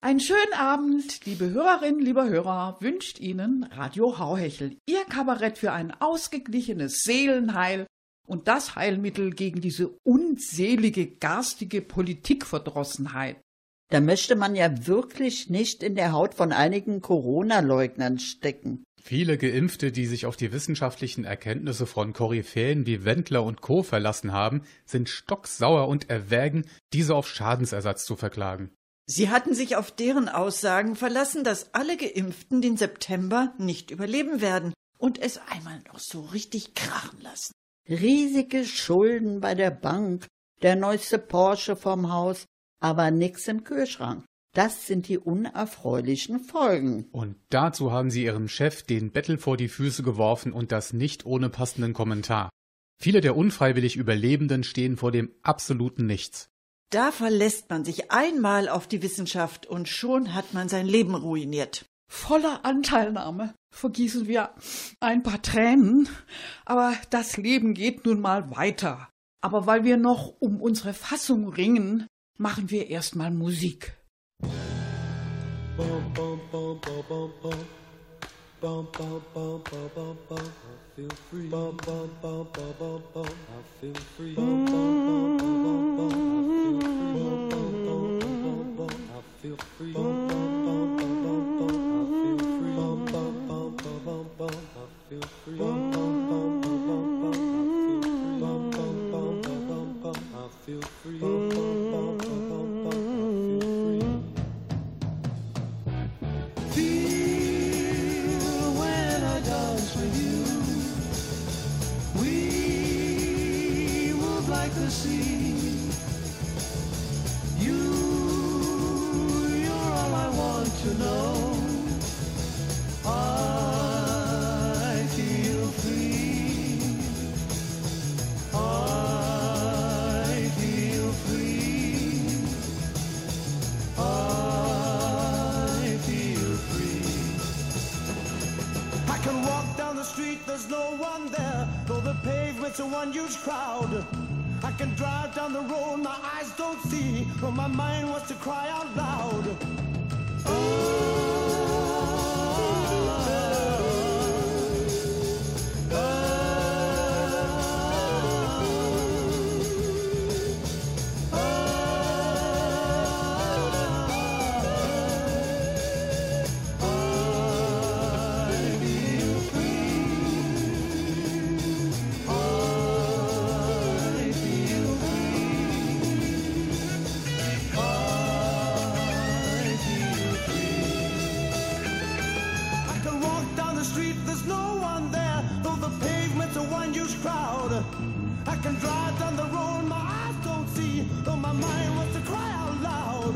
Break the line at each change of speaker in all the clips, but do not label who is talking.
Einen schönen Abend, liebe Hörerinnen, lieber Hörer, wünscht Ihnen Radio Hauhechel, Ihr Kabarett für ein ausgeglichenes Seelenheil und das Heilmittel gegen diese unselige, garstige Politikverdrossenheit.
Da möchte man ja wirklich nicht in der Haut von einigen Corona-Leugnern stecken.
Viele Geimpfte, die sich auf die wissenschaftlichen Erkenntnisse von Koryphäen wie Wendler und Co. verlassen haben, sind stocksauer und erwägen, diese auf Schadensersatz zu verklagen.
Sie hatten sich auf deren Aussagen verlassen, dass alle Geimpften den September nicht überleben werden und es einmal noch so richtig krachen lassen.
Riesige Schulden bei der Bank, der neueste Porsche vom Haus, aber nix im Kühlschrank. Das sind die unerfreulichen Folgen.
Und dazu haben sie ihrem Chef den Bettel vor die Füße geworfen und das nicht ohne passenden Kommentar. Viele der unfreiwillig Überlebenden stehen vor dem absoluten Nichts.
Da verlässt man sich einmal auf die Wissenschaft und schon hat man sein Leben ruiniert.
Voller Anteilnahme vergießen wir ein paar Tränen, aber das Leben geht nun mal weiter. Aber weil wir noch um unsere Fassung ringen, machen wir erstmal Musik. Bum, bum, bum, bum, bum, bum, bum, bum, bum, I feel free. Bum, bum, bum, bum, bum, bum, I feel free. Bum, bum, bum, bum, bum, bum,
put my mind huge crowd. I can drive down the road, my eyes don't see, though my mind wants to cry out loud.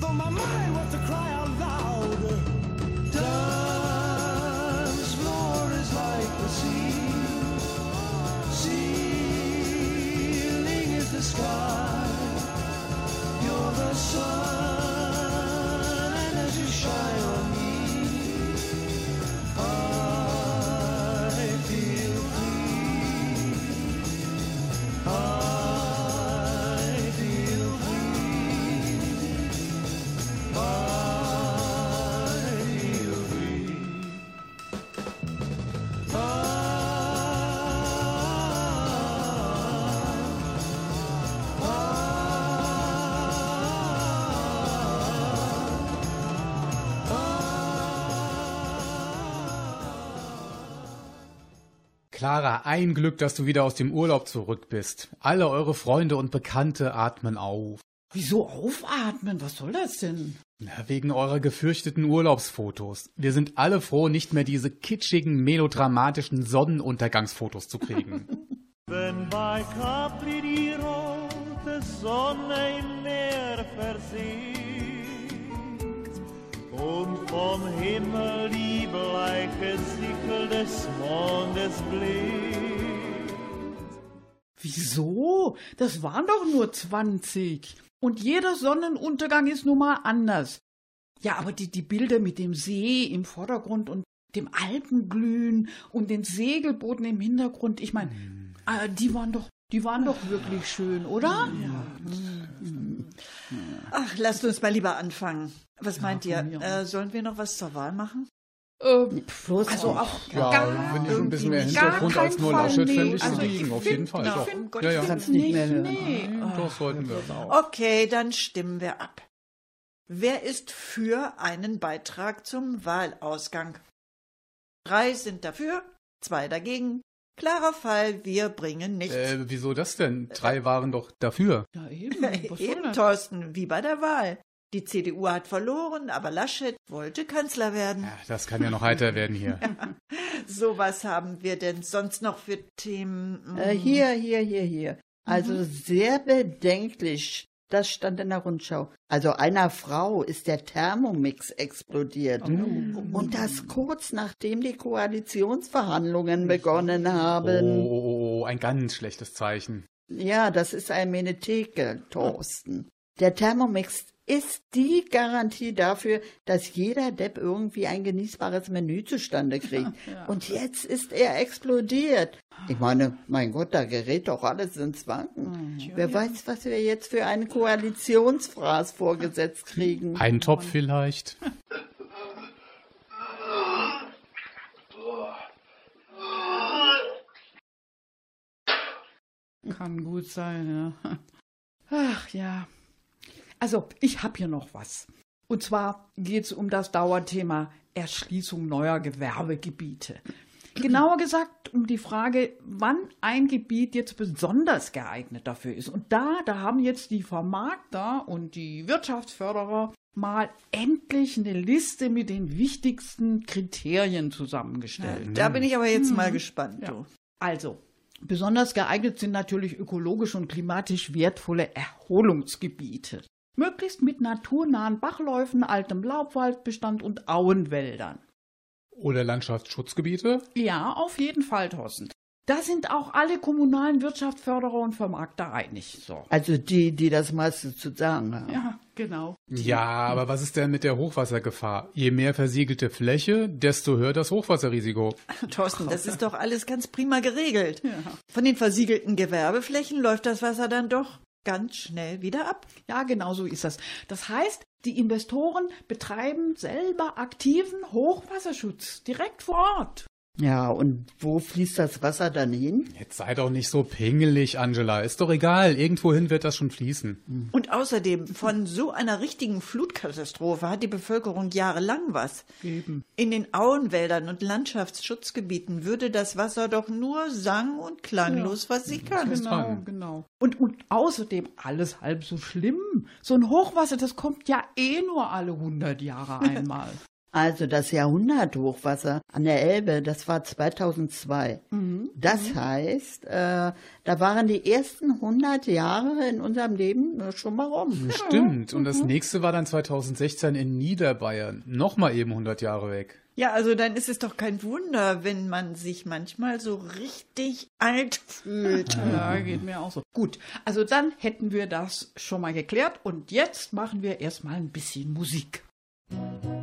Though my mind wants to cry out
Clara, ein Glück, dass du wieder aus dem Urlaub zurück bist. Alle eure Freunde und Bekannte atmen auf.
Wieso aufatmen? Was soll das denn?
Na, wegen eurer gefürchteten Urlaubsfotos. Wir sind alle froh, nicht mehr diese kitschigen, melodramatischen Sonnenuntergangsfotos zu kriegen.
Wenn bei Capri die rote Sonne im Meer versiegt und vom Himmel die bleiche Sichel des Mondes blickt,
Wieso? Das waren doch nur 20. Und jeder Sonnenuntergang ist nun mal anders. Ja, aber die, die Bilder mit dem See im Vordergrund und dem Alpenglühen und den Segelbooten im Hintergrund, ich meine, äh, die waren doch, die waren doch wirklich schön, oder?
Ach, lasst uns mal lieber anfangen. Was meint ihr? Äh, sollen wir noch was zur Wahl machen?
Äh,
Bloß
also
auch.
Ja,
gar
wenn ich ein bisschen mehr Hintergrund
kein
als nur Laschet
nee.
fände ich
Also ich
auf jeden Fall.
ich
Doch.
find-
Ja, ja.
find
nicht mehr hören.
Nee.
Doch, sollten wir.
Okay, dann stimmen wir ab. Wer ist für einen Beitrag zum Wahlausgang? Drei sind dafür, zwei dagegen. Klarer Fall, wir bringen nichts.
Äh, wieso das denn? Drei waren doch dafür.
Ja, eben. Was
Eben,
das?
Thorsten, wie bei der Wahl. Die CDU hat verloren, aber Laschet wollte Kanzler werden.
Ja, das kann ja noch heiter werden hier.
So was haben wir denn sonst noch für Themen?
Äh, hier, hier, hier, hier. Also sehr bedenklich. Das stand in der Rundschau. Also einer Frau ist der Thermomix explodiert. Und das kurz nachdem die Koalitionsverhandlungen begonnen
Oh,
haben.
oh, oh, oh, ein ganz schlechtes Zeichen.
Ja, das ist ein Menetheke, Thorsten. Der Thermomix ist die Garantie dafür, dass jeder Depp irgendwie ein genießbares Menü zustande kriegt. Und jetzt ist er explodiert. Ich meine, mein Gott, da gerät doch alles ins Wanken. Wer weiß, was wir jetzt für einen Koalitionsfraß vorgesetzt kriegen.
Ein Topf vielleicht.
Kann gut sein, ja. Ach ja. Also, ich habe hier noch was. Und zwar geht es um das Dauerthema Erschließung neuer Gewerbegebiete. Genauer gesagt um die Frage, wann ein Gebiet jetzt besonders geeignet dafür ist. Und da, da haben jetzt die Vermarkter und die Wirtschaftsförderer mal endlich eine Liste mit den wichtigsten Kriterien zusammengestellt.
Da bin ich aber jetzt mal gespannt.
Ja. Also, besonders geeignet sind natürlich ökologisch und klimatisch wertvolle Erholungsgebiete. Möglichst mit naturnahen Bachläufen, altem Laubwaldbestand und Auenwäldern.
Oder Landschaftsschutzgebiete.
Ja, auf jeden Fall, Thorsten. Da sind auch alle kommunalen Wirtschaftsförderer und Vermarkter einig. So.
Also die, die das meiste zu sagen haben.
Ja, genau.
Ja, aber was ist denn mit der Hochwassergefahr? Je mehr versiegelte Fläche, desto höher das Hochwasserrisiko.
Thorsten, das ist doch alles ganz prima geregelt. Von den versiegelten Gewerbeflächen läuft das Wasser dann doch ganz schnell wieder ab.
Ja, genau so ist das. Das heißt, die Investoren betreiben selber aktiven Hochwasserschutz direkt vor Ort.
Ja, und wo fließt das Wasser dann hin?
Jetzt sei doch nicht so pingelig, Angela. Ist doch egal. Irgendwohin wird das schon fließen.
Und außerdem, von so einer richtigen Flutkatastrophe hat die Bevölkerung jahrelang was.
Eben.
In den Auenwäldern und Landschaftsschutzgebieten würde das Wasser doch nur sang- und klanglos versickern.
ist
Genau, genau. Und, und außerdem alles halb so schlimm. So ein Hochwasser, das kommt ja eh nur alle 100 Jahre einmal.
Also das Jahrhunderthochwasser an der Elbe, das war 2002. Das heißt, äh, da waren die ersten 100 Jahre in unserem Leben äh, schon mal rum.
Stimmt. Und das nächste war dann 2016 in Niederbayern. Nochmal eben 100 Jahre weg.
Ja, also dann ist es doch kein Wunder, wenn man sich manchmal so richtig alt fühlt.
Ja, geht mir auch so. Gut, also dann hätten wir das schon mal geklärt und jetzt machen wir erstmal ein bisschen Musik.
If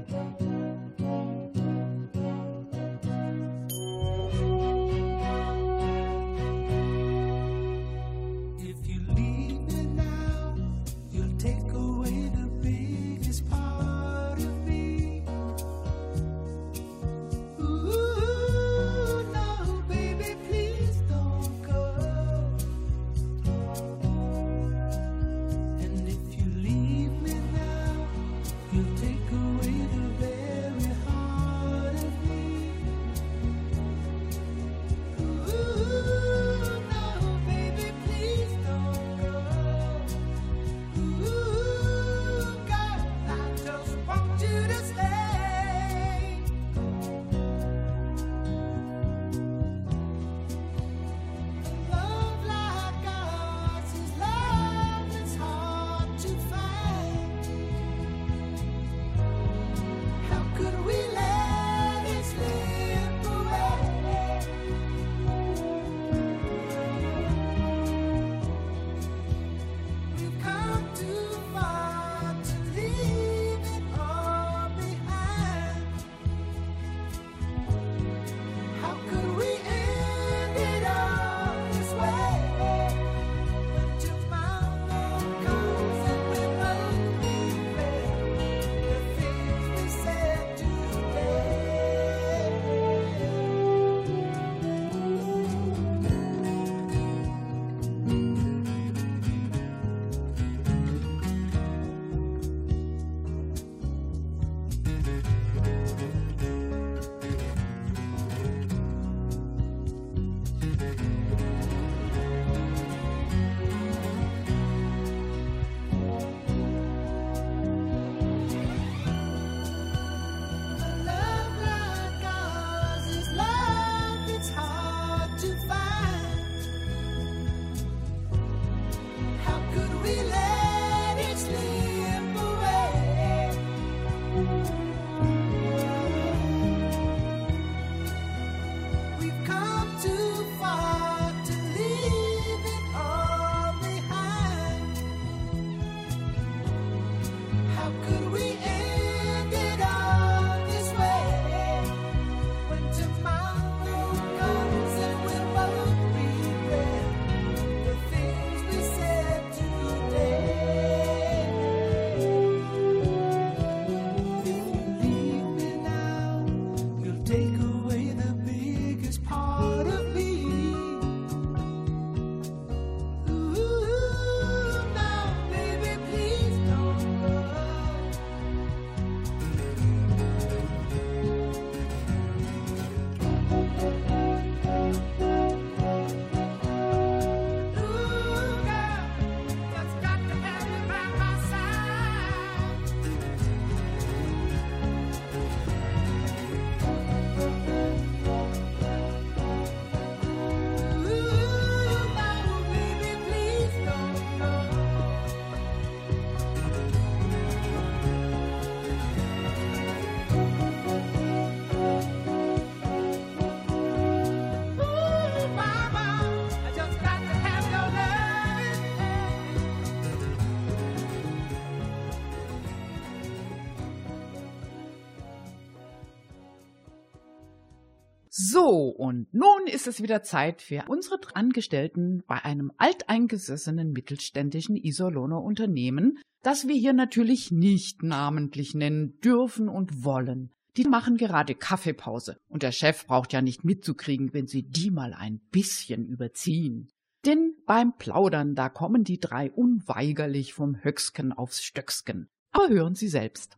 So, und nun ist es wieder Zeit für unsere Angestellten bei einem alteingesessenen mittelständischen Iserlohner Unternehmen, das wir hier natürlich nicht namentlich nennen dürfen und wollen. Die machen gerade Kaffeepause und der Chef braucht ja nicht mitzukriegen, wenn sie die mal ein bisschen überziehen. Denn beim Plaudern, da kommen die drei unweigerlich vom Höcksken aufs Stöcksken. Aber hören Sie selbst.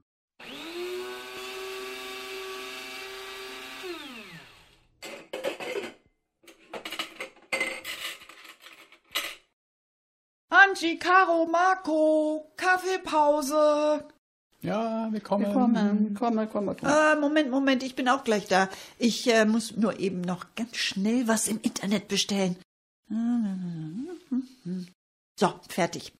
Caro, Marco, Kaffeepause.
Ja, wir kommen.
Komm, komm, komm, komm.
Ah, Moment, Moment, ich bin auch gleich da. Ich äh, muss nur eben noch ganz schnell was im Internet bestellen. So, fertig.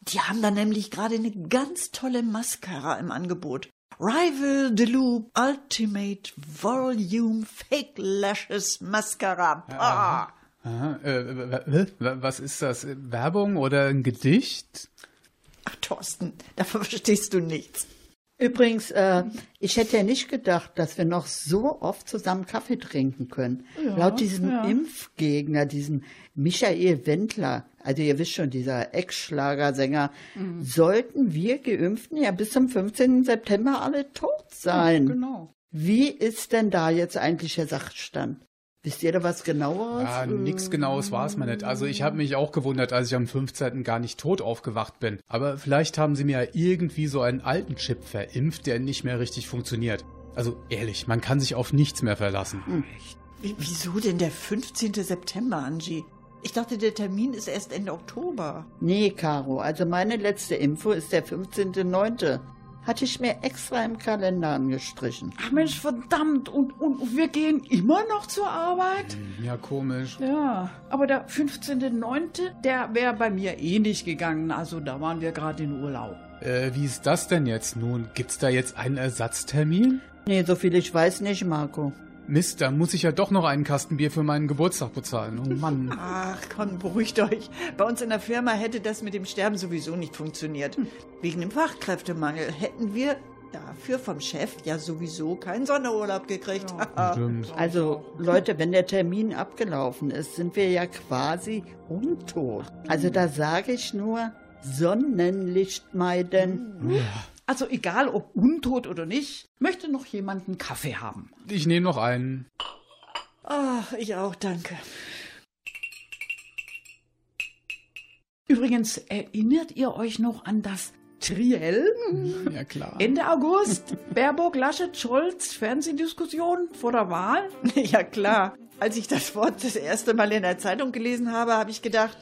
Die haben da nämlich gerade eine ganz tolle Mascara im Angebot. Rival Deluxe Ultimate Volume Fake Lashes Mascara. Ah.
Aha, äh, was ist das? Werbung oder ein Gedicht?
Ach, Thorsten, davon verstehst du nichts.
Übrigens, äh, ich hätte ja nicht gedacht, dass wir noch so oft zusammen Kaffee trinken können. Laut diesem Impfgegner, diesem Michael Wendler, also ihr wisst schon, dieser Ex-Schlagersänger, sollten wir Geimpften ja bis zum 15. September alle tot sein.
Genau.
Wie ist denn da jetzt eigentlich der Sachstand? Wisst ihr da was genaueres?
Ja, nix Genaues war es mal nicht. Also ich habe mich auch gewundert, als ich am 15. gar nicht tot aufgewacht bin. Aber vielleicht haben sie mir ja irgendwie so einen alten Chip verimpft, der nicht mehr richtig funktioniert. Also ehrlich, man kann sich auf nichts mehr verlassen.
Wie, wieso denn der 15. September, Angie? Ich dachte, der Termin ist erst Ende Oktober.
Nee, Caro, also meine letzte Info ist der 15.09. Hatte ich mir extra im Kalender angestrichen.
Ach Mensch, verdammt. Und, und wir gehen immer noch zur Arbeit?
Ja, komisch.
Ja, aber der 15.09., der wäre bei mir eh nicht gegangen. Also da waren wir gerade in Urlaub.
Äh, wie ist das denn jetzt nun? Gibt's da jetzt einen Ersatztermin?
Nee, so viel ich weiß nicht, Marco.
Mist, da muss ich ja doch noch einen Kasten Bier für meinen Geburtstag bezahlen. Oh Mann.
Ach, komm, beruhigt euch. Bei uns in der Firma hätte das mit dem Sterben sowieso nicht funktioniert. Wegen dem Fachkräftemangel hätten wir dafür vom Chef ja sowieso keinen Sonderurlaub gekriegt.
Stimmt.
Also, Leute, wenn der Termin abgelaufen ist, sind wir ja quasi untot. Also, da sage ich nur, Sonnenlicht meiden.
Also egal ob untot oder nicht, möchte noch jemand einen Kaffee haben.
Ich nehme noch einen.
Ach, ich auch, danke.
Übrigens, erinnert ihr euch noch an das Triell?
Ja, klar.
Ende August, Baerbock, Laschet, Scholz, Fernsehdiskussion vor der Wahl?
Ja, klar. Als ich das Wort das erste Mal in der Zeitung gelesen habe, habe ich gedacht,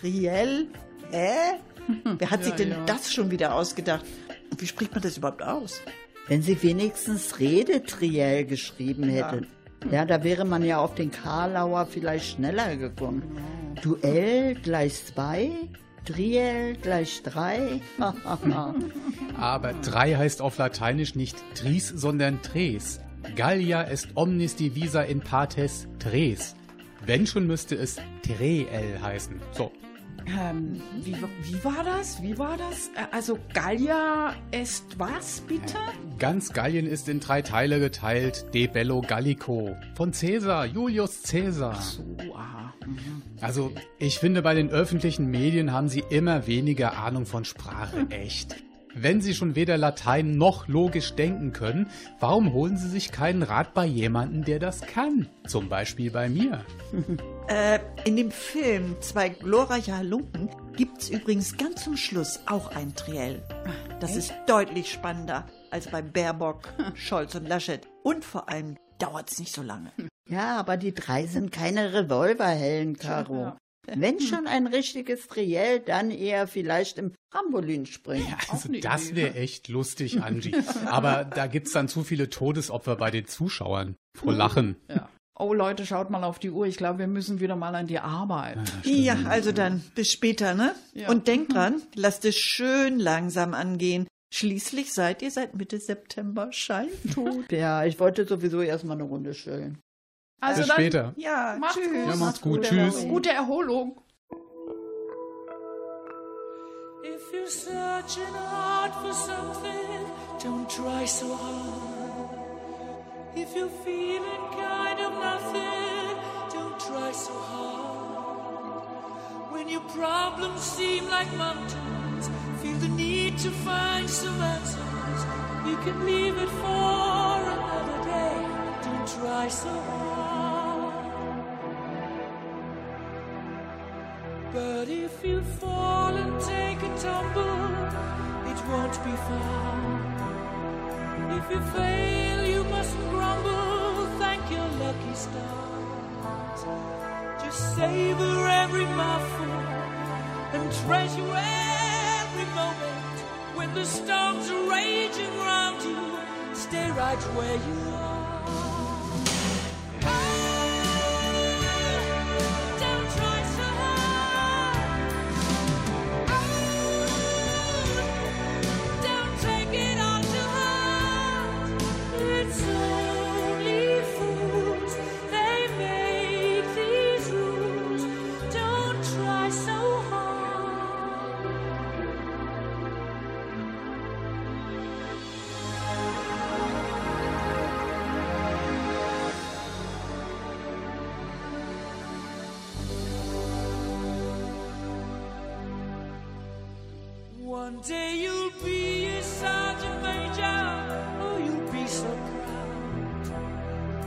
Triell? Hä? Wer hat sich denn das schon wieder ausgedacht? Und wie spricht man das überhaupt aus?
Wenn sie wenigstens Redetriell geschrieben hätten. Ja. da wäre man ja auf den Karlauer vielleicht schneller gekommen. Duell gleich zwei, Triell gleich drei.
Aber drei heißt auf Lateinisch nicht tris, sondern tres. Gallia est omnis divisa in partes tres. Wenn schon müsste es treel heißen. So,
Ähm, wie, wie war das? Wie war das? Äh, Also Gallia ist was, bitte?
ganz Gallien ist in drei Teile geteilt. De bello Gallico. Von Caesar, Julius Caesar.
So, aha. Mhm.
Also, ich finde, bei den öffentlichen Medien haben sie immer weniger Ahnung von Sprache. Echt. Wenn sie schon weder Latein noch logisch denken können, warum holen sie sich keinen Rat bei jemandem, der das kann? Zum Beispiel bei mir.
Äh, in dem Film Zwei glorreiche Halunken gibt's übrigens ganz zum Schluss auch ein Triell. Das ist deutlich spannender als bei Baerbock, Scholz und Laschet. Und vor allem dauert's nicht so lange.
Ja, aber die drei sind keine Revolverhellen, Caro. Wenn schon ein richtiges Triell, dann eher vielleicht im Trampolin springen.
Also
eine
das wäre echt lustig, Angie. Aber da gibt's dann zu viele Todesopfer bei den Zuschauern. Vor Lachen.
Ja. Oh Leute, schaut mal auf die Uhr. Ich glaube, wir müssen wieder mal an die Arbeit.
Ja, also dann bis später, ne?
Ja.
Und denkt dran, lasst es schön langsam angehen. Schließlich seid ihr seit Mitte September scheintot.
Ja, ich wollte sowieso erstmal eine Runde chillen.
Also
Bis
dann,
später.
ja,
Macht's
tschüss.
gut.
Ja, macht's gut.
Gute
Tschüss.
Erholung. Gute Erholung.
If you're searching hard for something, don't try so hard. If you're feeling kind of nothing, don't try so hard. When your problems seem like mountains, feel the need to find some answers. You can leave it for another day. Don't try so hard. But if you fall and take a tumble, it won't be far. If you fail, grumble. Thank your lucky stars. Just savor every mouthful and treasure every moment. When the storms are raging round you, stay right where you are. One day you'll be a sergeant major, oh, you'll be so proud,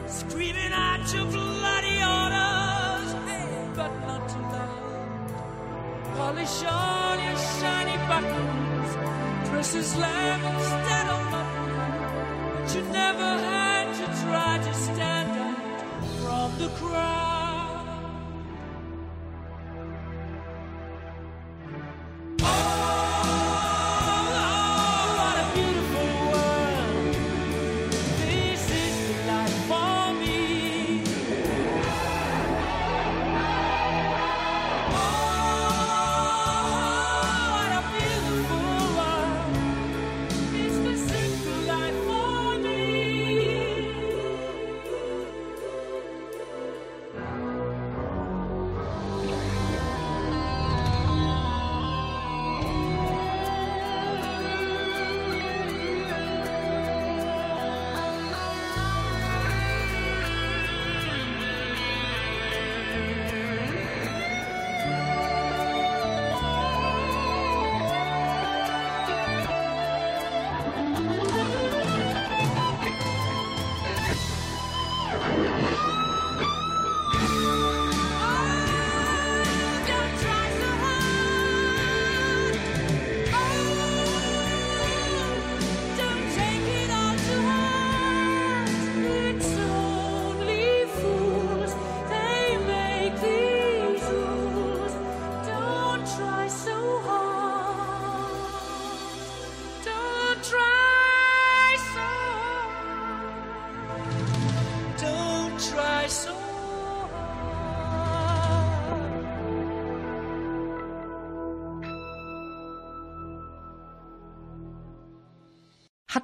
screaming out your bloody orders, hey, but not too loud. Polish all your shiny buttons, dress as lamb instead of mutton, but you never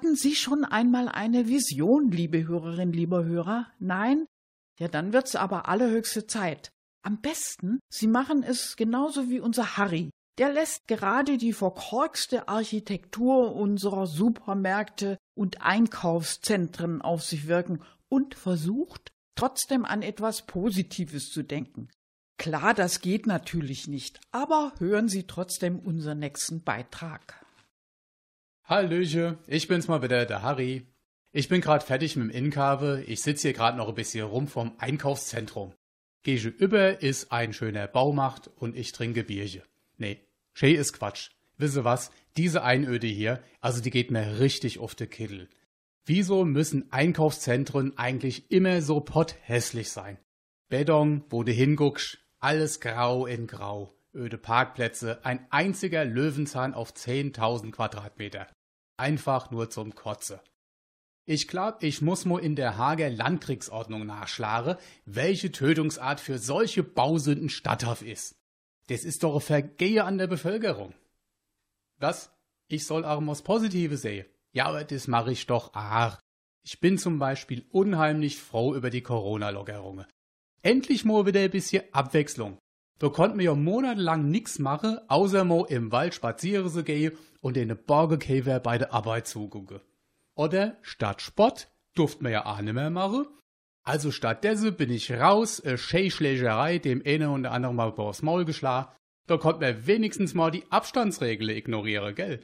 Hatten Sie schon einmal eine Vision, liebe Hörerinnen, lieber Hörer? Nein? Ja, dann wird's aber allerhöchste Zeit. Am besten, Sie machen es genauso wie unser Harry. Der lässt gerade die verkorkste Architektur unserer Supermärkte und Einkaufszentren auf sich wirken und versucht, trotzdem an etwas Positives zu denken. Klar, das geht natürlich nicht, aber hören Sie trotzdem unseren nächsten Beitrag.
Hallöche, ich bin's mal wieder, der Harry. Ich bin grad fertig mit dem Inkabe. Ich sitz hier grad noch ein bisschen rum vom Einkaufszentrum. Gehe über ist ein schöner Baumacht und ich trinke Bierchen. Nee, schee ist Quatsch. Wisse was? Diese Einöde hier, also die geht mir richtig auf de Kittel. Wieso müssen Einkaufszentren eigentlich immer so potthässlich sein? Beton, wo du hinguckst, alles grau in grau. Öde Parkplätze, ein einziger Löwenzahn auf 10.000 Quadratmeter. Einfach nur zum Kotze. Ich glaub, ich muss mo in der Hager Landkriegsordnung nachschlagen, welche Tötungsart für solche Bausünden statthaft ist. Das ist doch ein Vergehe an der Bevölkerung. Was? Ich soll auch was Positives sehen. Ja, aber das mache ich doch auch. Ich bin zum Beispiel unheimlich froh über die Corona-Lockerungen. Endlich mal wieder ein bisschen Abwechslung. Da konnten wir ja monatelang nix machen, außer mo im Wald spazieren zu gehen und in den Borgekäfer bei der Arbeit zugucken. Oder statt Sport Durft mir ja auch nicht mehr machen. Also stattdessen bin ich raus, äh, Scheischlägerei, dem eine und der andere mal aufs Maul geschlagen. Da konnte man wenigstens mal die Abstandsregel ignorieren, gell?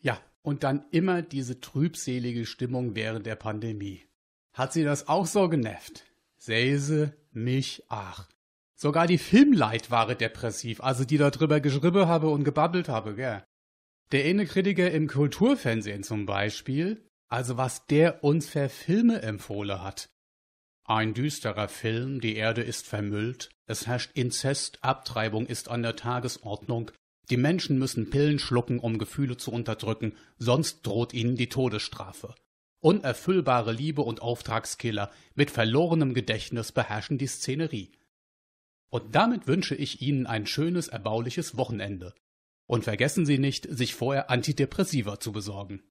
Ja, und dann immer diese trübselige Stimmung während der Pandemie. Hat sie das auch so genervt? Säse, mich, ach. Sogar die Filmleit waren depressiv, also die da drüber geschrieben habe und gebabbelt habe, gell? Der eine Kritiker im Kulturfernsehen zum Beispiel, also was der uns für Filme empfohlen hat. Ein düsterer Film, die Erde ist vermüllt, es herrscht Inzest, Abtreibung ist an der Tagesordnung, die Menschen müssen Pillen schlucken, um Gefühle zu unterdrücken, sonst droht ihnen die Todesstrafe. Unerfüllbare Liebe und Auftragskiller mit verlorenem Gedächtnis beherrschen die Szenerie. Und damit wünsche ich Ihnen ein schönes, erbauliches Wochenende. Und vergessen Sie nicht, sich vorher Antidepressiva zu besorgen.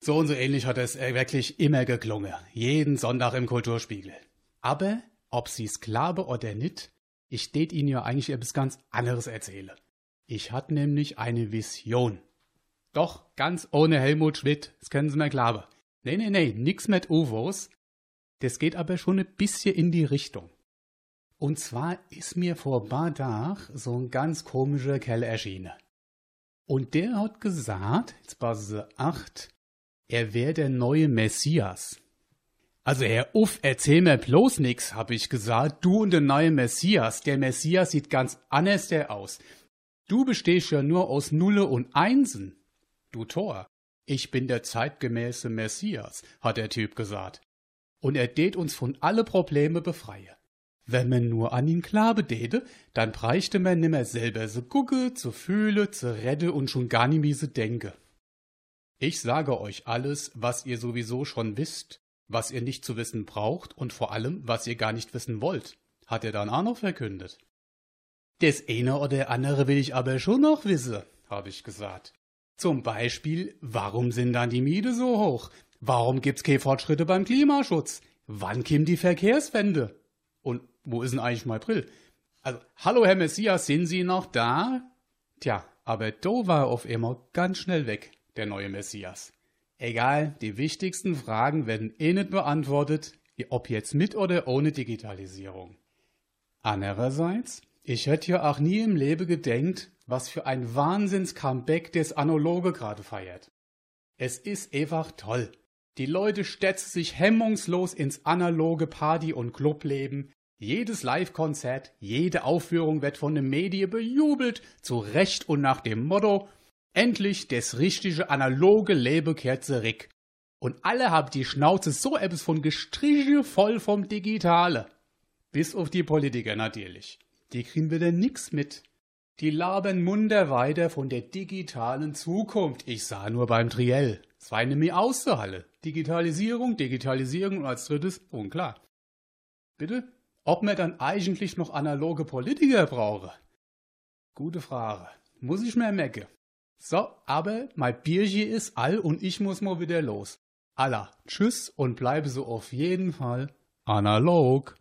So und so ähnlich hat es wirklich immer geklungen, jeden Sonntag im Kulturspiegel. Aber, ob Sie's glaube oder nicht, ich tät Ihnen ja eigentlich etwas ganz anderes erzähle. Ich hatte nämlich eine Vision. Doch, ganz ohne Helmut Schmidt, das können Sie mir glauben. Nee, nee, nee, nix mit UFOs. Das geht aber schon ein bisschen in die Richtung. Und zwar ist mir vor paar Tagen so ein ganz komischer Kerl erschienen. Und der hat gesagt, jetzt passen Sie acht, er wäre der neue Messias. Also Herr Uff, erzähl mir bloß nix, hab ich gesagt. Du und der neue Messias. Der Messias sieht ganz anders der aus. Du bestehst ja nur aus Nulle und Einsen. Du Tor, ich bin der zeitgemäße Messias, hat der Typ gesagt. Und er tät uns von alle Probleme befreie. Wenn man nur an ihn klabe täte, dann bräuchte man nimmer selber so gucke, zu fühle, zu redde und schon gar nie miese denke. Ich sage euch alles, was ihr sowieso schon wisst, was ihr nicht zu wissen braucht und vor allem, was ihr gar nicht wissen wollt, hat er dann auch noch verkündet. Das eine oder andere will ich aber schon noch wissen, habe ich gesagt. Zum Beispiel, warum sind dann die Miete so hoch? Warum gibt's keine Fortschritte beim Klimaschutz? Wann kommt die Verkehrswende? Und wo ist denn eigentlich mein Brill? Also, hallo Herr Messias, sind Sie noch da? Tja, aber da war auf einmal ganz schnell weg, der neue Messias. Egal, die wichtigsten Fragen werden eh nicht beantwortet, ob jetzt mit oder ohne Digitalisierung. Andererseits, ich hätte ja auch nie im Leben gedenkt, was für ein Wahnsinns-Comeback des Analoge gerade feiert. Es ist einfach toll. Die Leute stetzen sich hemmungslos ins analoge Party- und Clubleben. Jedes Live-Konzert, jede Aufführung wird von den Medien bejubelt, zu Recht und nach dem Motto, endlich des richtige analoge Leben zurück. Und alle haben die Schnauze so etwas von gestriche voll vom Digitale. Bis auf die Politiker natürlich die kriegen wieder nix mit. Die labern munter weiter von der digitalen Zukunft. Ich sah nur beim Triell. Es war nämlich Halle. Digitalisierung, Digitalisierung und als drittes unklar. Bitte? Ob man dann eigentlich noch analoge Politiker brauche? Gute Frage. Muss ich mir merken. So, aber mein Bierchen ist all und ich muss mal wieder los. Alla, tschüss und bleibe so auf jeden Fall analog.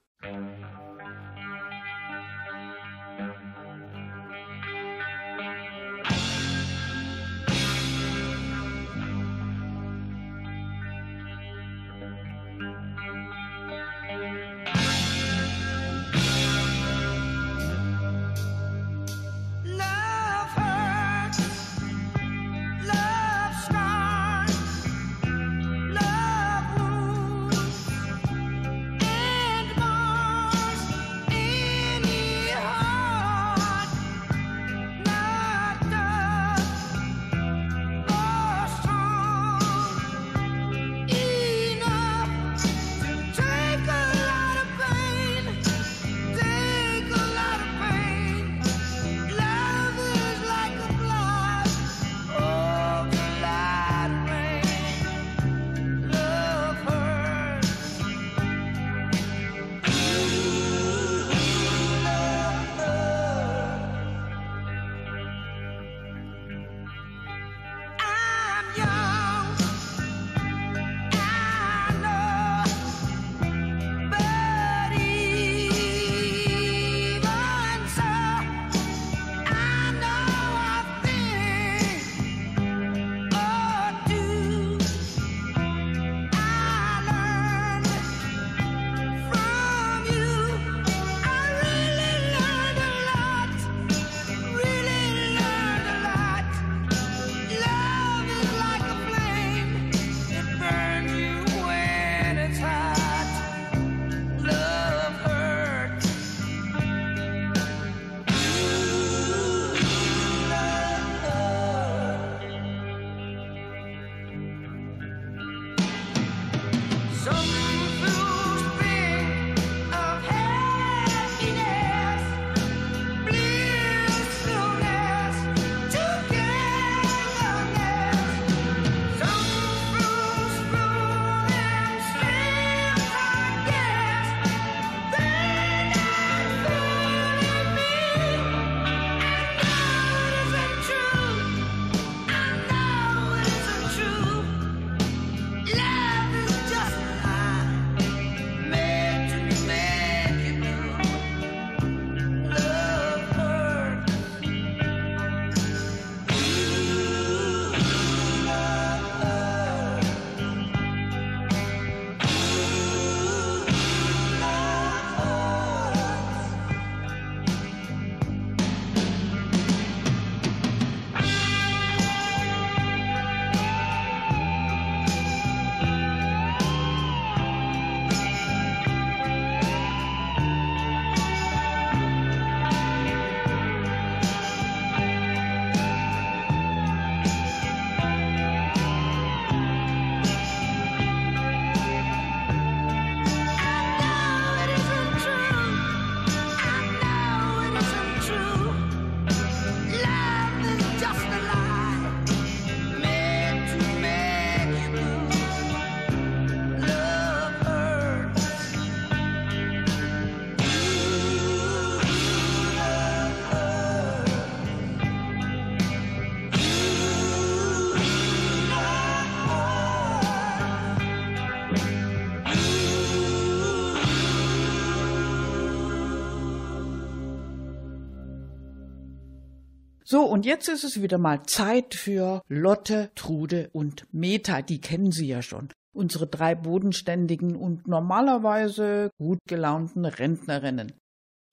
So, und jetzt ist es wieder mal Zeit für Lotte, Trude und Meta. Die kennen Sie ja schon. Unsere drei bodenständigen und normalerweise gut gelaunten Rentnerinnen.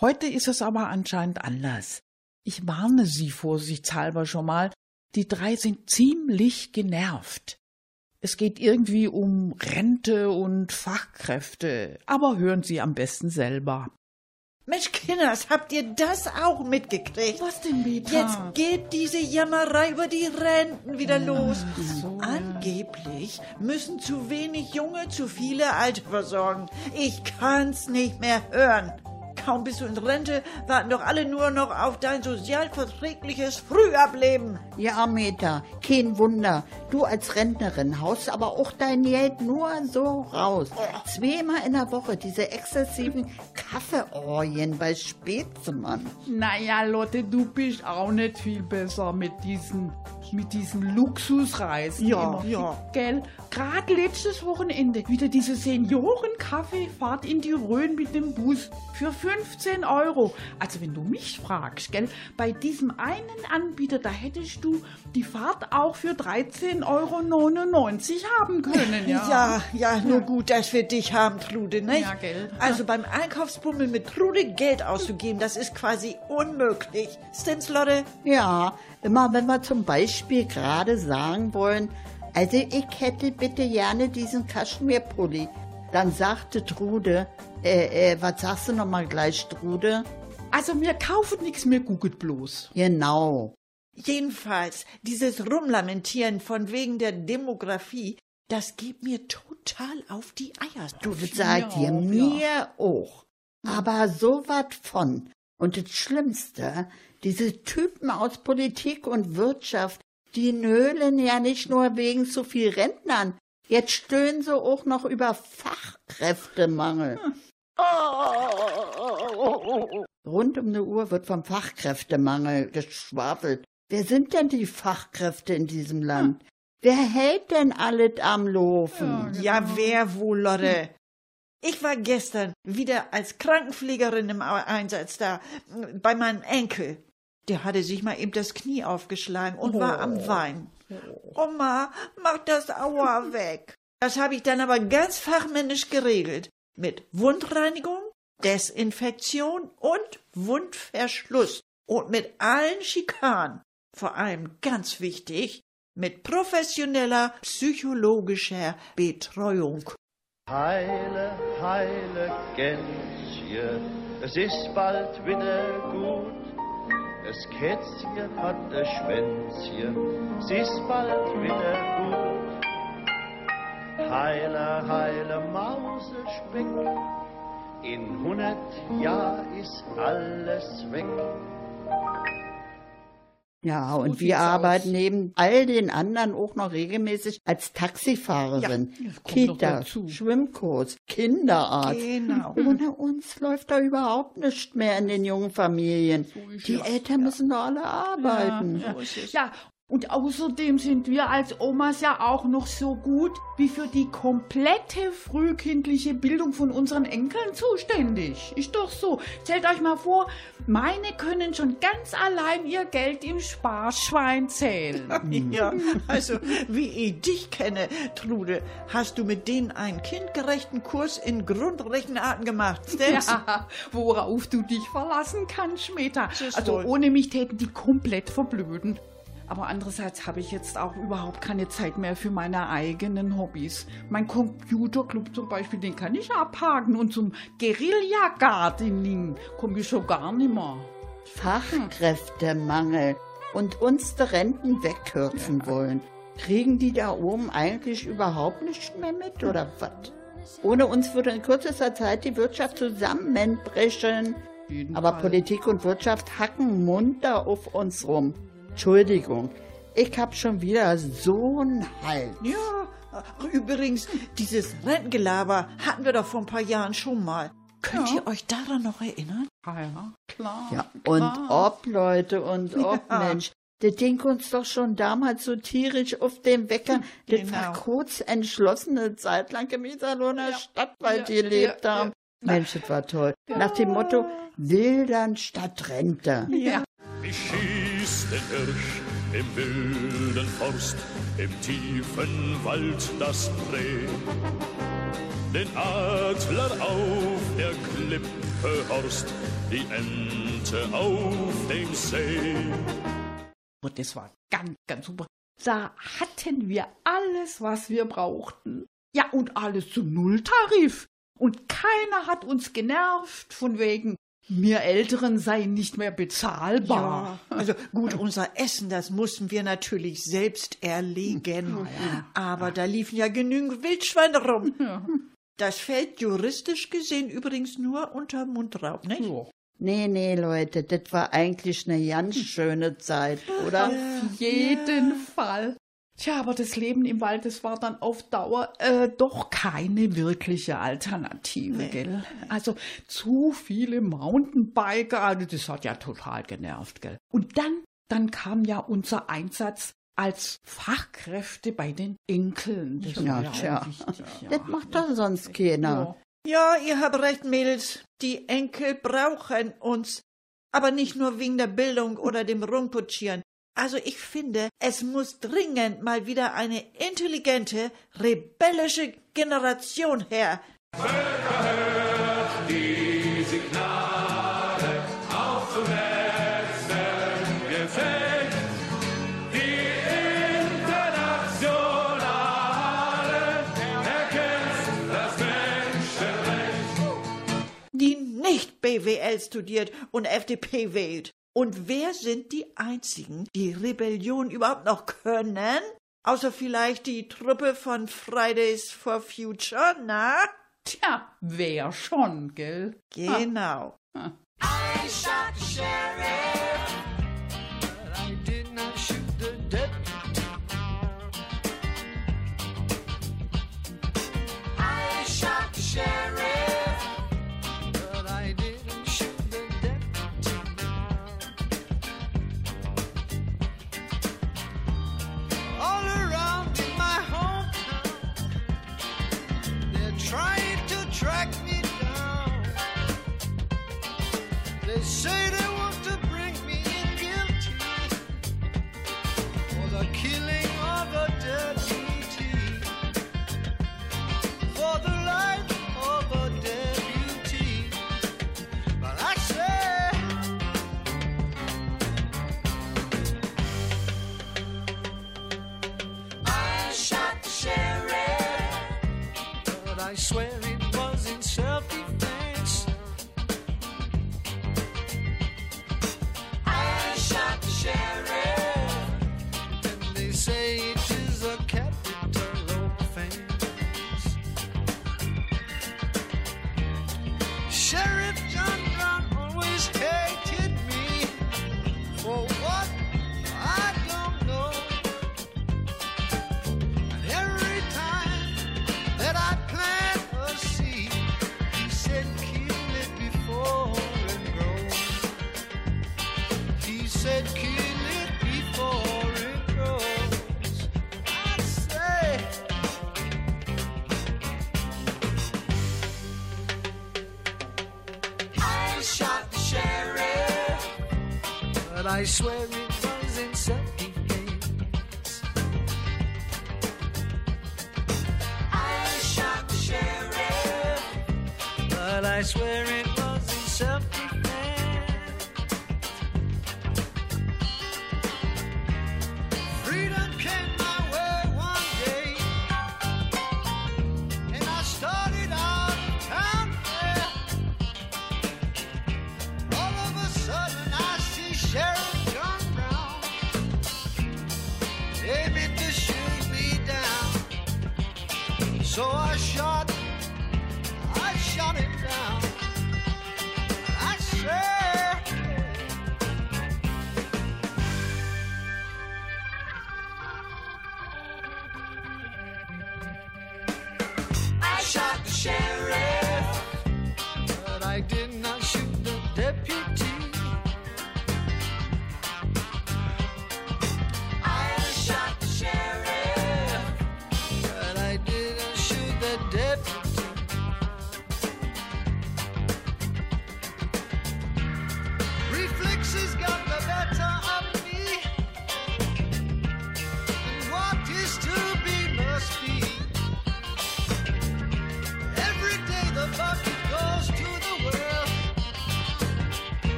Heute ist es aber anscheinend anders. Ich warne Sie vorsichtshalber schon mal. Die drei sind ziemlich genervt. Es geht irgendwie um Rente und Fachkräfte, aber hören Sie am besten selber.
Mensch, Kinders, habt ihr das auch mitgekriegt?
Was denn, Beta?
Jetzt geht diese Jammerei über die Renten wieder los. Angeblich müssen zu wenig Junge zu viele Alte versorgen. Ich kann's nicht mehr hören. Kaum bist du in Rente, warten doch alle nur noch auf dein sozialverträgliches Frühableben.
Ja, Meta, kein Wunder. Du als Rentnerin haust aber auch dein Geld nur so raus. Zweimal in der Woche diese exzessiven Kaffeeorgien bei Spätzemann.
Naja, Lotte, du bist auch nicht viel besser mit diesen, mit diesen Luxusreisen.
Ja,
immer.
ja.
Gell? Gerade letztes Wochenende wieder diese Senioren-Kaffeefahrt in die Rhön mit dem Bus für 15 Euro. Also wenn du mich fragst, gell, bei diesem einen Anbieter, da hättest du die Fahrt auch für 13,99 Euro haben können, ja.
Ja, ja, nur gut, dass wir dich haben, Trude, nicht?
Ja, gell.
Also beim Einkaufsbummel mit Trude Geld auszugeben, das ist quasi unmöglich. Stimmt's, Lotte?
Ja, immer wenn wir zum Beispiel gerade sagen wollen, also ich hätte bitte gerne diesen Kaschmirpulli. Dann sagte Trude, äh, äh, was sagst du nochmal gleich, Trude?
Also wir kaufen nichts mehr, gucket bloß.
Genau.
Jedenfalls, dieses Rumlamentieren von wegen der Demografie, das geht mir total auf die Eier.
Du sagst dir, mir auch. Aber so wat von. Und das Schlimmste, diese Typen aus Politik und Wirtschaft, die nölen ja nicht nur wegen zu viel Rentnern. Jetzt stöhnen sie auch noch über Fachkräftemangel. Rund um die Uhr wird vom Fachkräftemangel geschwafelt. Wer sind denn die Fachkräfte in diesem Land? Wer hält denn alles am Laufen?
Ja, wer wohl, Lotte? Ich war gestern wieder als Krankenpflegerin im Einsatz da, bei meinem Enkel. Der hatte sich mal eben das Knie aufgeschlagen und war am Weinen. Oma, mach das Aua weg. Das habe ich dann aber ganz fachmännisch geregelt. Mit Wundreinigung, Desinfektion und Wundverschluss. Und mit allen Schikanen. Vor allem ganz wichtig, mit professioneller psychologischer Betreuung.
Heile, heile Gänschen, es ist bald wieder gut. Das Kätzchen hat ein Schwänzchen, es ist bald wieder gut. Heile, heile Mausespeck, in hundert Jahr ist alles weg.
Ja, und
sieht's
wir
aus.
arbeiten neben all den anderen auch noch regelmäßig als Taxifahrerin.
Ja,
Kita. Schwimmkurs, Kinderarzt.
Genau.
Ohne uns läuft da überhaupt nichts mehr in den jungen Familien. Die Eltern müssen doch alle arbeiten.
Ja, ja, und außerdem sind wir als Omas ja auch noch so gut wie für die komplette frühkindliche Bildung von unseren Enkeln zuständig. Ist doch so. Stellt euch mal vor, meine können schon ganz allein ihr Geld im Sparschwein zählen.
Ja, also wie ich dich kenne, Trude, hast du mit denen einen kindgerechten Kurs in Grundrechenarten gemacht, stimmt's?
Ja, worauf du dich verlassen kannst, Meta.
ist
Also
wohl.
ohne mich täten die komplett verblöden. Aber andererseits habe ich jetzt auch überhaupt keine Zeit mehr für meine eigenen Hobbys. Mein Computerclub zum Beispiel, den kann ich abhaken. Und zum Guerilla-Gardening komme ich schon gar nicht mehr.
Fachkräftemangel und uns die Renten wegkürzen wollen. Kriegen die da oben eigentlich überhaupt nichts mehr mit oder was? Ohne uns würde in kürzester Zeit die Wirtschaft zusammenbrechen. Aber
Fall.
Politik und Wirtschaft hacken munter auf uns rum. Entschuldigung, ich hab schon wieder so einen Hals.
Ja, ach, übrigens, dieses Rentengelaber hatten wir doch vor ein paar Jahren schon mal. Könnt ihr euch daran noch erinnern?
Ah ja, klar.
Ja, und
klar.
ob, Leute, und ob,
Ja.
Mensch. Das ging uns doch schon damals so tierisch auf dem Wecker. Das
Genau.
war kurz entschlossene Zeit lang im Iserlohner Stadtwald
Ja,
gelebt
ja,
haben. Mensch, das war toll. Nach dem Motto, Wildern statt Rente.
Ja.
Den Hirsch im wilden Forst, im tiefen Wald das Reh. Den Adler auf der Klippe Horst, die Ente auf dem See.
Und das war ganz, ganz super. Da hatten wir alles, was wir brauchten. Ja, und alles zum Nulltarif. Und keiner hat uns genervt von wegen, wir Älteren seien nicht mehr bezahlbar.
Ja, also gut, unser Essen, das mussten wir natürlich selbst erlegen. Aber da liefen ja genügend Wildschweine rum. Das fällt juristisch gesehen übrigens nur unter Mundraub, nicht?
Nee, nee, Leute, das war eigentlich eine ganz schöne Zeit, oder?
Auf jeden Fall. Tja, aber das Leben im Wald, das war dann auf Dauer äh, doch keine wirkliche Alternative, gell? Also zu viele Mountainbiker, also das hat ja total genervt, gell? Und dann, dann kam ja unser Einsatz als Fachkräfte bei den Enkeln. Das
Ja,
war ja
tja.
wichtig, ja.
Das macht doch sonst keiner.
Ja, ihr habt recht, Mädels. Die Enkel brauchen uns. Aber nicht nur wegen der Bildung oder dem Rumputschieren. Also ich finde, es muss dringend mal wieder eine intelligente, rebellische Generation her.
Die Signale aufzuhetzen gefällt. Die Internationale erkennt das Menschenrecht.
die nicht BWL studiert und FDP wählt. Und wer sind die einzigen, die Rebellion überhaupt noch können? Außer vielleicht die Truppe von Fridays for Future, na?
Tja, wer schon, gell?
Genau.
I shot So I shot,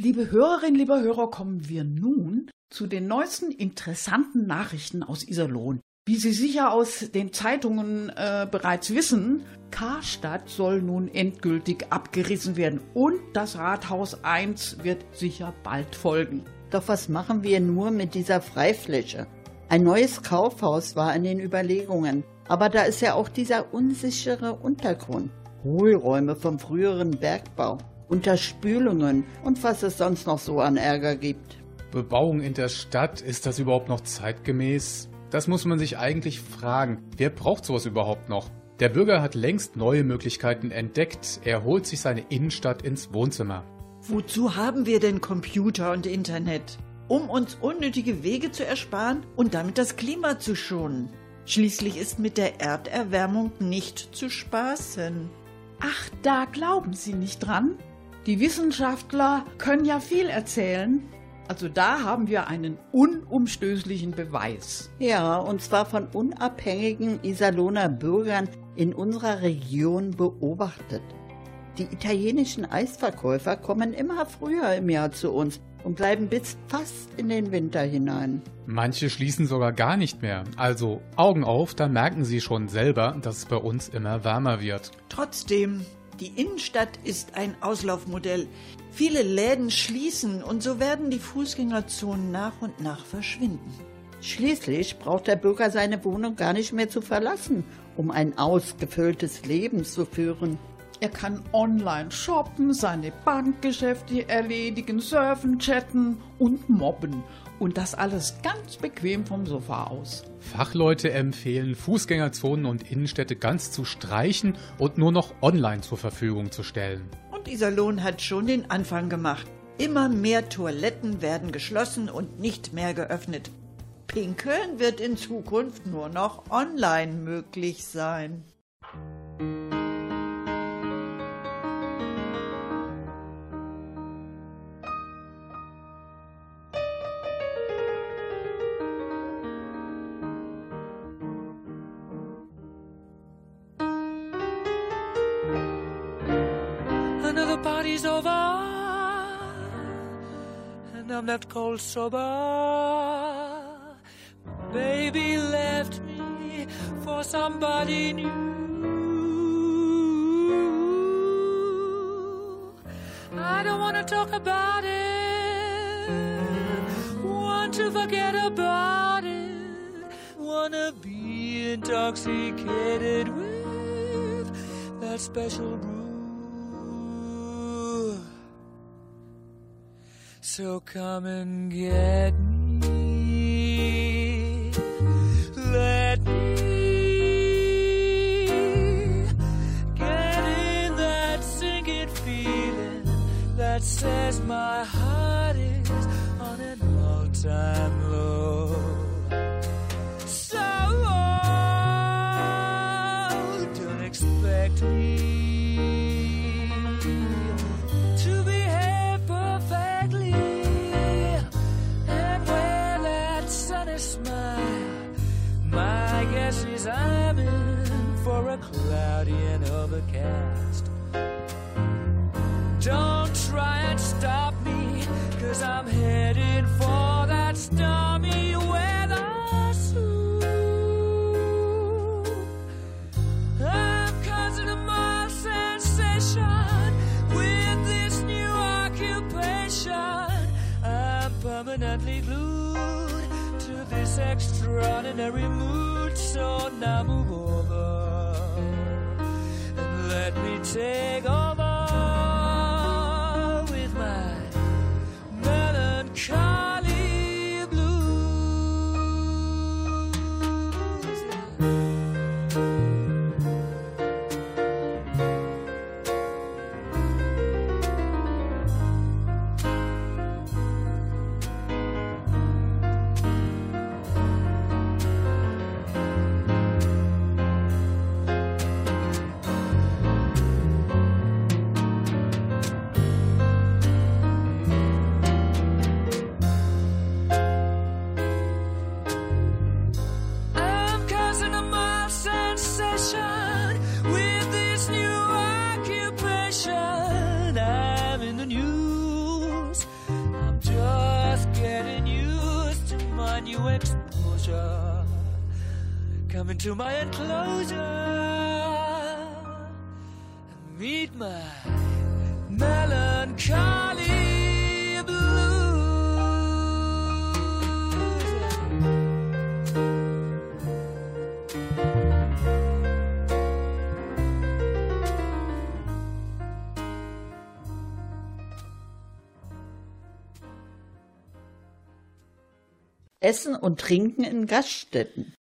Liebe Hörerinnen, lieber Hörer, kommen wir nun zu den neuesten interessanten Nachrichten aus Iserlohn. Wie Sie sicher aus den Zeitungen äh, bereits wissen, Karstadt soll nun endgültig abgerissen werden und das Rathaus 1 wird sicher bald folgen.
Doch was machen wir nur mit dieser Freifläche? Ein neues Kaufhaus war in den Überlegungen, aber da ist ja auch dieser unsichere Untergrund. Hohlräume vom früheren Bergbau, Unterspülungen und was es sonst noch so an Ärger gibt.
Bebauung in der Stadt, ist das überhaupt noch zeitgemäß? Das muss man sich eigentlich fragen. Wer braucht sowas überhaupt noch? Der Bürger hat längst neue Möglichkeiten entdeckt. Er holt sich seine Innenstadt ins Wohnzimmer.
Wozu haben wir denn Computer und Internet? Um uns unnötige Wege zu ersparen und damit das Klima zu schonen. Schließlich ist mit der Erderwärmung nicht zu spaßen.
Ach, da glauben Sie nicht dran? Die Wissenschaftler können ja viel erzählen. Also da haben wir einen unumstößlichen Beweis.
Ja, und zwar von unabhängigen Iserlohner Bürgern in unserer Region beobachtet. Die italienischen Eisverkäufer kommen immer früher im Jahr zu uns und bleiben bis fast in den Winter hinein.
Manche schließen sogar gar nicht mehr. Also Augen auf, da merken sie schon selber, dass es bei uns immer wärmer wird.
Trotzdem, die Innenstadt ist ein Auslaufmodell. Viele Läden schließen und so werden die Fußgängerzonen nach und nach verschwinden.
Schließlich braucht der Bürger seine Wohnung gar nicht mehr zu verlassen, um ein ausgefülltes Leben zu führen.
Er kann online shoppen, seine Bankgeschäfte erledigen, surfen, chatten und mobben. Und das alles ganz bequem vom Sofa aus.
Fachleute empfehlen, Fußgängerzonen und Innenstädte ganz zu streichen und nur noch online zur Verfügung zu stellen.
Und Iserlohn hat schon den Anfang gemacht. Immer mehr Toiletten werden geschlossen und nicht mehr geöffnet. Pinkeln wird in Zukunft nur noch online möglich sein.
I'm cold sober. Baby left me for somebody new. I don't want to talk about it, want to forget about it, wanna be intoxicated with that special brew. So come and get me. Let me get in that sinking feeling that says my heart extraordinary mood. So now move over and let me take over Coming to my enclosure and meet my melancholy.
Essen und Trinken in Gaststätten.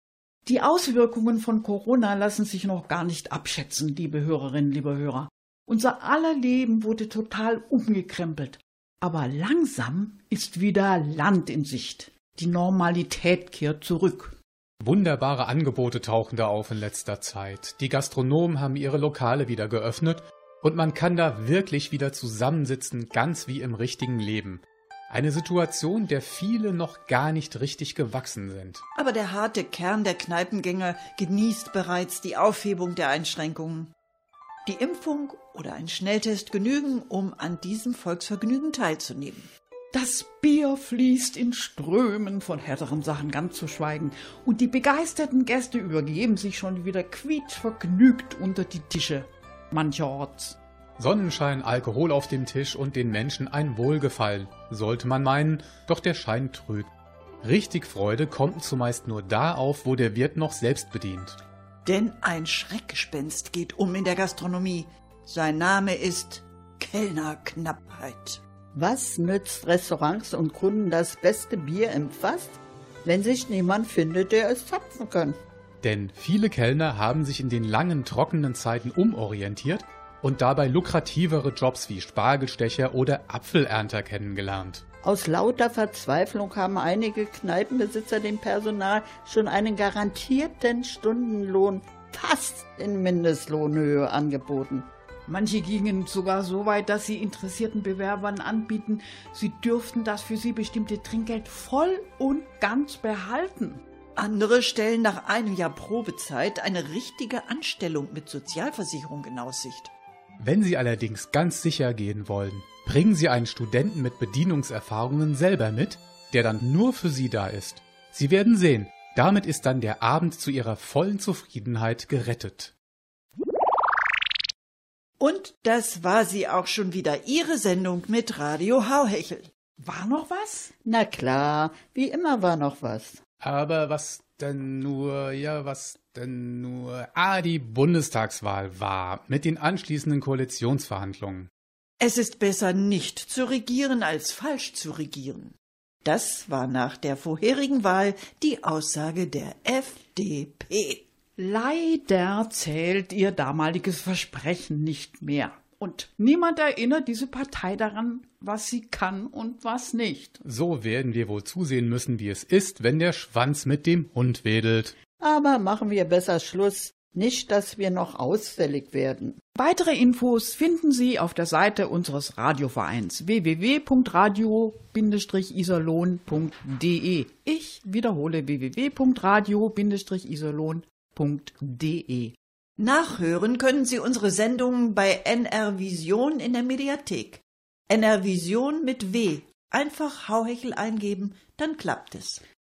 Die Auswirkungen von Corona lassen sich noch gar nicht abschätzen, liebe Hörerinnen, liebe Hörer. Unser aller Leben wurde total umgekrempelt. Aber langsam ist wieder Land in Sicht. Die Normalität kehrt zurück.
Wunderbare Angebote tauchen da auf in letzter Zeit. Die Gastronomen haben ihre Lokale wieder geöffnet und man kann da wirklich wieder zusammensitzen, ganz wie im richtigen Leben. Eine Situation, der viele noch gar nicht richtig gewachsen sind.
Aber der harte Kern der Kneipengänger genießt bereits die Aufhebung der Einschränkungen. Die Impfung oder ein Schnelltest genügen, um an diesem Volksvergnügen teilzunehmen.
Das Bier fließt in Strömen von härteren Sachen ganz zu schweigen, und die begeisterten Gäste übergeben sich schon wieder quietschvergnügt unter die Tische mancherorts.
Sonnenschein, Alkohol auf dem Tisch und den Menschen ein Wohlgefallen, sollte man meinen, doch der Schein trügt. Richtig Freude kommt zumeist nur da auf, wo der Wirt noch selbst bedient.
Denn ein Schreckgespenst geht um in der Gastronomie. Sein Name ist Kellnerknappheit.
Was nützt Restaurants und Kunden das beste Bier im Fass, wenn sich niemand findet, der es zapfen kann?
Denn viele Kellner haben sich in den langen, trockenen Zeiten umorientiert und dabei lukrativere Jobs wie Spargelstecher oder Apfelernter kennengelernt.
Aus lauter Verzweiflung haben einige Kneipenbesitzer dem Personal schon einen garantierten Stundenlohn fast in Mindestlohnhöhe angeboten.
Manche gingen sogar so weit, dass sie interessierten Bewerbern anbieten, sie dürften das für sie bestimmte Trinkgeld voll und ganz behalten.
Andere stellen nach einem Jahr Probezeit eine richtige Anstellung mit Sozialversicherung in Aussicht.
Wenn Sie allerdings ganz sicher gehen wollen, bringen Sie einen Studenten mit Bedienungserfahrungen selber mit, der dann nur für Sie da ist. Sie werden sehen, damit ist dann der Abend zu Ihrer vollen Zufriedenheit gerettet.
Und das war sie auch schon wieder, Ihre Sendung mit Radio Hauhechel.
War noch was?
Na klar, wie immer war noch was.
Aber was denn nur, ja, was denn nur? Ah, die Bundestagswahl war mit den anschließenden Koalitionsverhandlungen.
Es ist besser nicht zu regieren als falsch zu regieren. Das war nach der vorherigen Wahl die Aussage der FDP.
Leider zählt ihr damaliges Versprechen nicht mehr. Und niemand erinnert diese Partei daran, was sie kann und was nicht.
So werden wir wohl zusehen müssen, wie es ist, wenn der Schwanz mit dem Hund wedelt.
Aber machen wir besser Schluss, nicht, dass wir noch ausfällig werden.
Weitere Infos finden Sie auf der Seite unseres Radiovereins www.radio-iserlohn.de. Ich wiederhole www.radio-iserlohn.de.
Nachhören können Sie unsere Sendungen bei NR Vision in der Mediathek. NR Vision mit W Einfach Hauhechel eingeben, dann klappt es.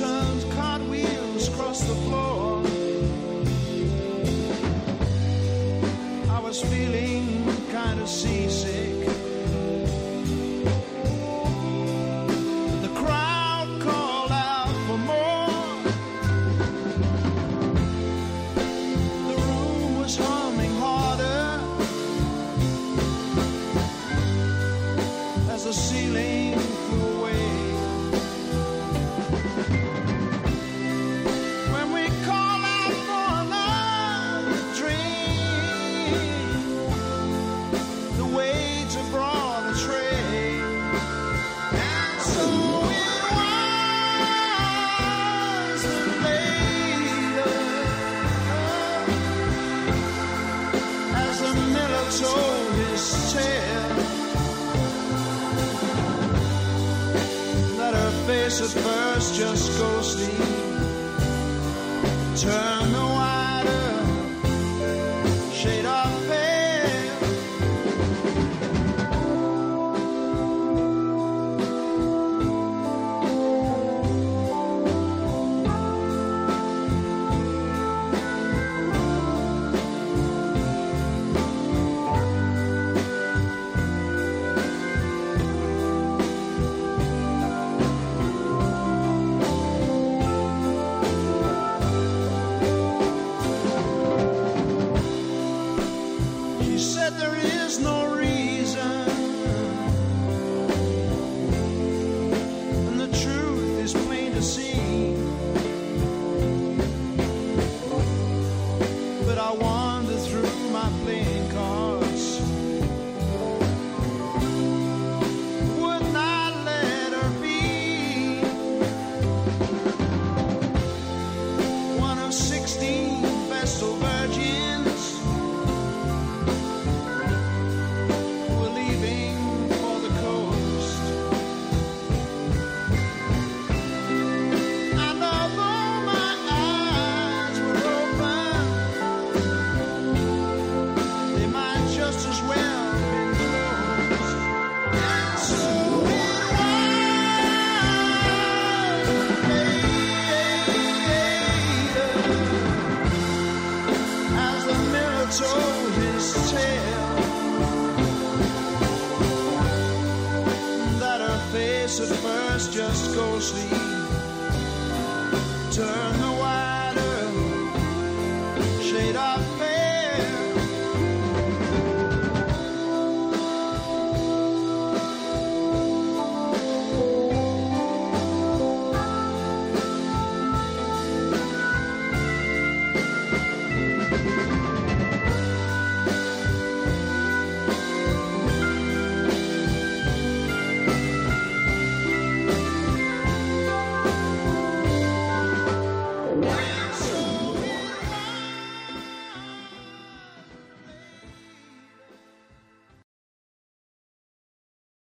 Turns cartwheels across the floor. I was feeling kind of seasick.